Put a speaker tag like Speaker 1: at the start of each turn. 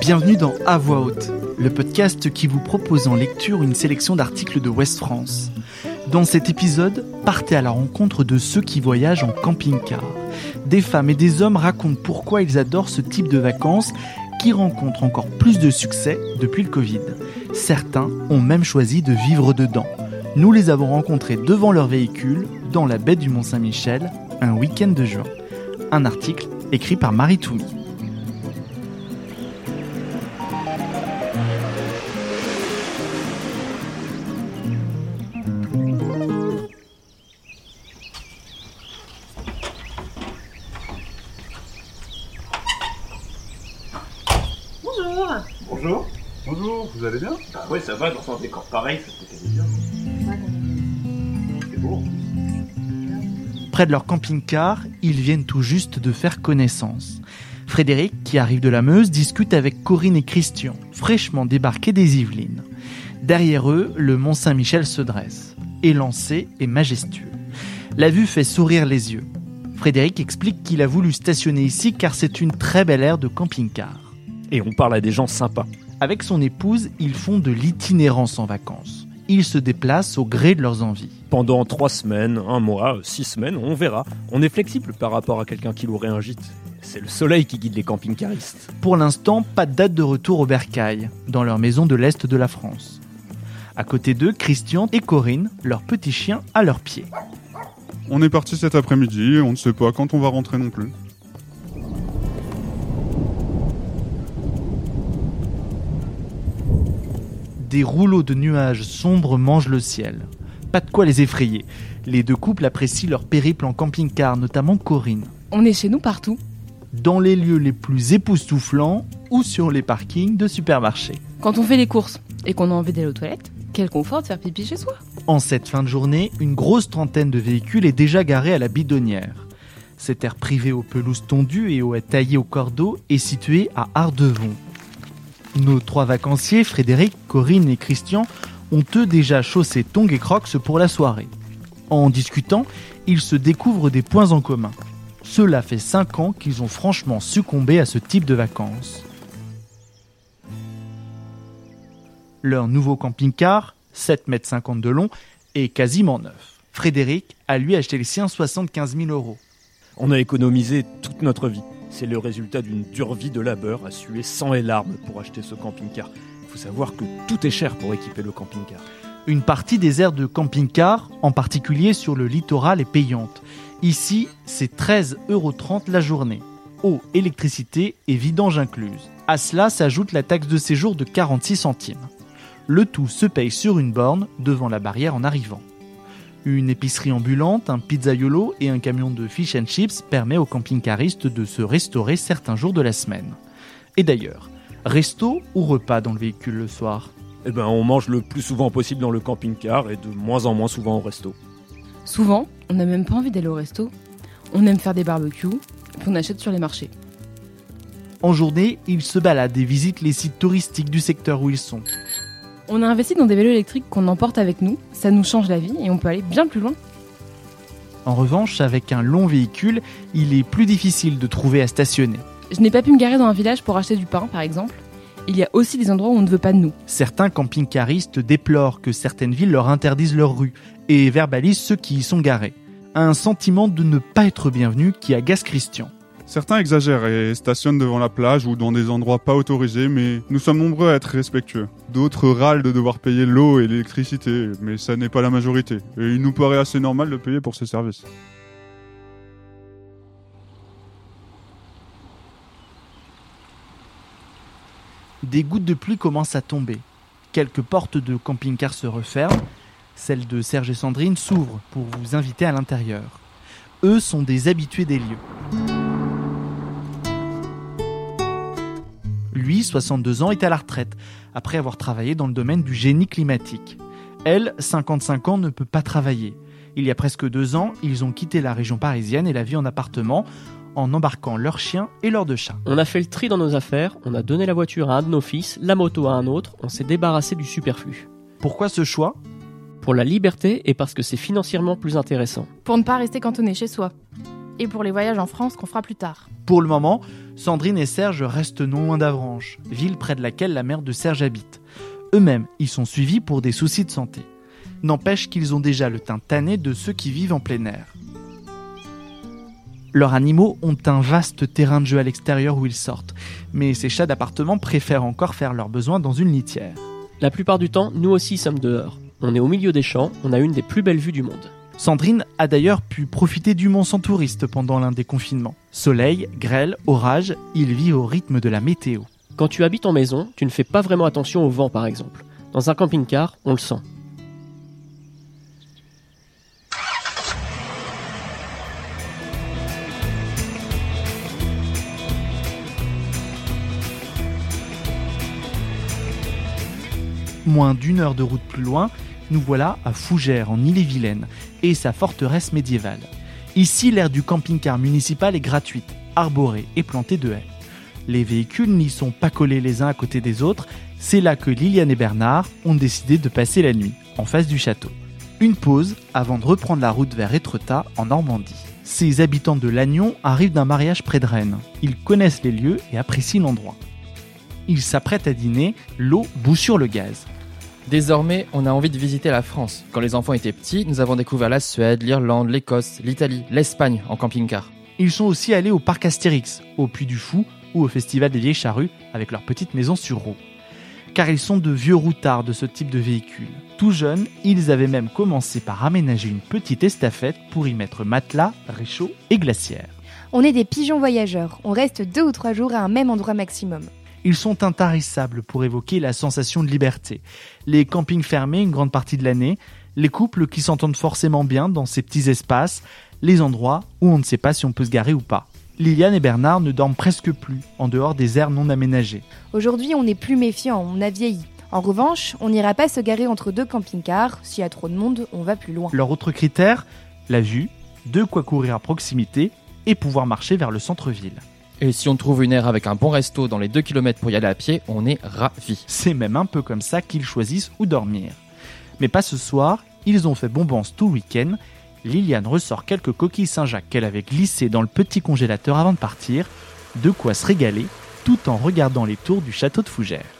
Speaker 1: Bienvenue dans À Voix Haute, le podcast qui vous propose en lecture une sélection d'articles de West France. Dans cet épisode, partez à la rencontre de ceux qui voyagent en camping-car. Des femmes et des hommes racontent pourquoi ils adorent ce type de vacances qui rencontre encore plus de succès depuis le Covid. Certains ont même choisi de vivre dedans. Nous les avons rencontrés devant leur véhicule, dans la baie du Mont-Saint-Michel, un week-end de juin. Un article écrit par Marie Toumi.
Speaker 2: Bonjour
Speaker 3: Bonjour. Bonjour, vous allez bien?
Speaker 4: Bah ouais, ça va, dans un décor pareil, ça peut aller bien. C'est beau.
Speaker 1: Près de leur camping-car, ils viennent tout juste de faire connaissance. Frédéric, qui arrive de la Meuse, discute avec Corinne et Christian, fraîchement débarqués des Yvelines. Derrière eux, le Mont Saint-Michel se dresse, élancé et majestueux. La vue fait sourire les yeux. Frédéric explique qu'il a voulu stationner ici car c'est une très belle aire de camping-car.
Speaker 5: Et on parle à des gens sympas.
Speaker 1: Avec son épouse, ils font de l'itinérance en vacances. Ils se déplacent au gré de leurs envies.
Speaker 5: Pendant trois semaines, un mois, six semaines, on verra. On est flexible par rapport à quelqu'un qui louerait un gîte. C'est le soleil qui guide les camping-caristes.
Speaker 1: Pour l'instant, pas de date de retour au Bercail, dans leur maison de l'Est de la France. À côté d'eux, Christian et Corinne, leur petit chien à leurs pieds.
Speaker 3: On est parti cet après-midi et on ne sait pas quand on va rentrer non plus.
Speaker 1: Des rouleaux de nuages sombres mangent le ciel. Pas de quoi les effrayer. Les deux couples apprécient leur périple en camping-car, notamment Corinne.
Speaker 2: On est chez nous partout.
Speaker 1: Dans les lieux les plus époustouflants ou sur les parkings de supermarchés.
Speaker 2: Quand on fait les courses et qu'on a envie d'aller aux toilettes, quel confort de faire pipi chez soi.
Speaker 1: En cette fin de journée, une grosse trentaine de véhicules est déjà garée à la bidonnière. Cette aire privée aux pelouses tondues et aux haies taillées au cordeau est située à Ardevon. Nos trois vacanciers, Frédéric, Corinne et Christian, ont eux déjà chaussé tongs et crocs pour la soirée. En discutant, ils se découvrent des points en commun. Cela fait 5 ans qu'ils ont franchement succombé à ce type de vacances. Leur nouveau camping-car, 7,50 m de long, est quasiment neuf. Frédéric a lui acheté le sien 75 000 euros.
Speaker 5: On a économisé toute notre vie. C'est le résultat d'une dure vie de labeur à suer sang et larmes pour acheter ce camping-car. Il faut savoir que tout est cher pour équiper le camping-car.
Speaker 1: Une partie des aires de camping-car, en particulier sur le littoral, est payante. Ici, c'est 13,30 euros la journée. Eau, électricité et vidange incluses. À cela s'ajoute la taxe de séjour de 46 centimes. Le tout se paye sur une borne devant la barrière en arrivant. Une épicerie ambulante, un pizzaiolo et un camion de fish and chips permet aux camping-caristes de se restaurer certains jours de la semaine. Et d'ailleurs, resto ou repas dans le véhicule le soir?
Speaker 5: Eh ben, on mange le plus souvent possible dans le camping-car et de moins en moins souvent au resto.
Speaker 2: Souvent, on n'a même pas envie d'aller au resto. On aime faire des barbecues, puis on achète sur les marchés.
Speaker 1: En journée, ils se baladent et visitent les sites touristiques du secteur où ils sont.
Speaker 2: On a investi dans des vélos électriques qu'on emporte avec nous, ça nous change la vie et on peut aller bien plus loin.
Speaker 1: En revanche, avec un long véhicule, il est plus difficile de trouver à stationner.
Speaker 2: Je n'ai pas pu me garer dans un village pour acheter du pain, par exemple. Il y a aussi des endroits où on ne veut pas de nous.
Speaker 1: Certains camping-caristes déplorent que certaines villes leur interdisent leurs rues et verbalisent ceux qui y sont garés. Un sentiment de ne pas être bienvenu qui agace Christian.
Speaker 3: Certains exagèrent et stationnent devant la plage ou dans des endroits pas autorisés, mais nous sommes nombreux à être respectueux. D'autres râlent de devoir payer l'eau et l'électricité, mais ça n'est pas la majorité. Et il nous paraît assez normal de payer pour ces services.
Speaker 1: Des gouttes de pluie commencent à tomber. Quelques portes de camping-car se referment. Celle de Serge et Sandrine s'ouvre pour vous inviter à l'intérieur. Eux sont des habitués des lieux. Lui, 62 ans, est à la retraite, après avoir travaillé dans le domaine du génie climatique. Elle, 55 ans, ne peut pas travailler. Il y a presque deux ans, ils ont quitté la région parisienne et la vie en appartement en embarquant leurs chiens et leurs deux chats.
Speaker 6: On a fait le tri dans nos affaires, on a donné la voiture à un de nos fils, la moto à un autre, on s'est débarrassé du superflu.
Speaker 1: Pourquoi ce choix?
Speaker 6: Pour la liberté et parce que c'est financièrement plus intéressant.
Speaker 7: Pour ne pas rester cantonné chez soi. Et pour les voyages en France qu'on fera plus tard.
Speaker 1: Pour le moment, Sandrine et Serge restent non loin d'Avranches, ville près de laquelle la mère de Serge habite. Eux-mêmes, ils sont suivis pour des soucis de santé. N'empêche qu'ils ont déjà le teint tanné de ceux qui vivent en plein air. Leurs animaux ont un vaste terrain de jeu à l'extérieur où ils sortent, mais ces chats d'appartement préfèrent encore faire leurs besoins dans une litière.
Speaker 6: La plupart du temps, nous aussi sommes dehors. On est au milieu des champs, on a une des plus belles vues du monde.
Speaker 1: Sandrine a d'ailleurs pu profiter du mont sans touriste pendant l'un des confinements. Soleil, grêle, orage, il vit au rythme de la météo.
Speaker 6: Quand tu habites en maison, tu ne fais pas vraiment attention au vent par exemple. Dans un camping-car, on le sent.
Speaker 1: Moins d'une heure de route plus loin, nous voilà à Fougères, en Ille-et-Vilaine, et sa forteresse médiévale. Ici, l'aire du camping-car municipal est gratuite, arborée et plantée de haies. Les véhicules n'y sont pas collés les uns à côté des autres, c'est là que Liliane et Bernard ont décidé de passer la nuit, en face du château. Une pause avant de reprendre la route vers Étretat, en Normandie. Ces habitants de Lannion arrivent d'un mariage près de Rennes. Ils connaissent les lieux et apprécient l'endroit. Ils s'apprêtent à dîner, l'eau bout sur le gaz.
Speaker 7: Désormais, on a envie de visiter la France. Quand les enfants étaient petits, nous avons découvert la Suède, l'Irlande, l'Écosse, l'Italie, l'Espagne en camping-car.
Speaker 1: Ils sont aussi allés au parc Astérix, au Puy du Fou ou au Festival des Vieilles Charrues avec leur petite maison sur roue. Car ils sont de vieux routards de ce type de véhicule. Tout jeunes, ils avaient même commencé par aménager une petite estafette pour y mettre matelas, réchaud et glacière.
Speaker 8: On est des pigeons voyageurs, on reste deux ou trois jours à un même endroit maximum.
Speaker 1: Ils sont intarissables pour évoquer la sensation de liberté. Les campings fermés une grande partie de l'année, les couples qui s'entendent forcément bien dans ces petits espaces, les endroits où on ne sait pas si on peut se garer ou pas. Liliane et Bernard ne dorment presque plus en dehors des aires non aménagées.
Speaker 8: Aujourd'hui, on est plus méfiant, on a vieilli. En revanche, on n'ira pas se garer entre deux camping-cars. S'il y a trop de monde, on va plus loin.
Speaker 1: Leur autre critère, la vue, de quoi courir à proximité et pouvoir marcher vers le centre-ville.
Speaker 7: Et si on trouve une aire avec un bon resto dans les 2 km pour y aller à pied, on est ravis.
Speaker 1: C'est même un peu comme ça qu'ils choisissent où dormir. Mais pas ce soir, ils ont fait bombance tout le week-end. Liliane ressort quelques coquilles Saint-Jacques qu'elle avait glissées dans le petit congélateur avant de partir, de quoi se régaler tout en regardant les tours du château de Fougères.